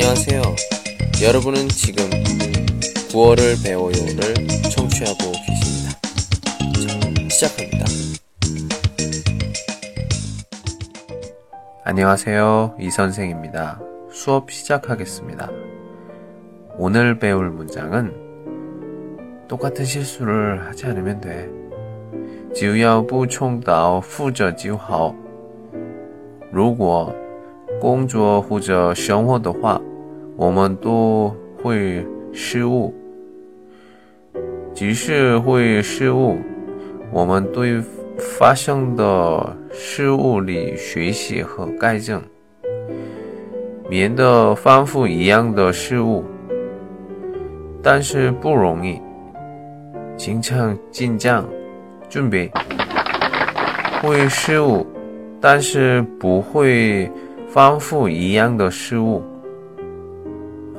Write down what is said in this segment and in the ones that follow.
안녕하세요. 여러분은 지금 9월을 배워요를 청취하고 계십니다. 자, 시작합니다. 안녕하세요. 이 선생입니다. 수업 시작하겠습니다. 오늘 배울 문장은 똑같은 실수를 하지 않으면 돼. 只要不重蹈覆辙就好。如果工作或者生活的话， 我们都会失误。即使会失误，我们对发生的失误里学习和改正，免得反复一样的失误。但是不容易，经常紧张。准备会失误，但是不会反复一样的失误。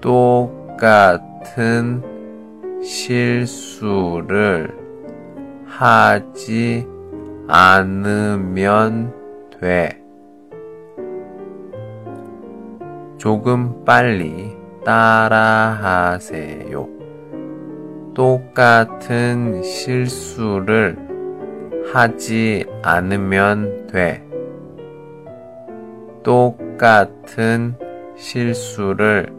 똑같은 실수를 하지 않으면 돼. 조금 빨리 따라하세요. 똑같은 실수를 하지 않으면 돼. 똑같은 실수를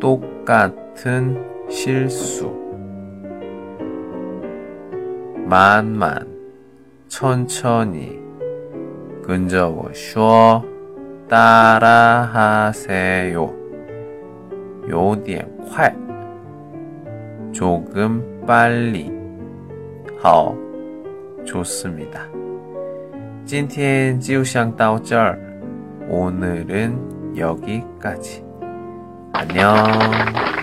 똑같은실 수， 慢慢，천천히근접어쇼따라하세요有点快，조금빨 리， 好，좋습니 다。 今天就先到这儿，오늘은여기까 지。 안녕。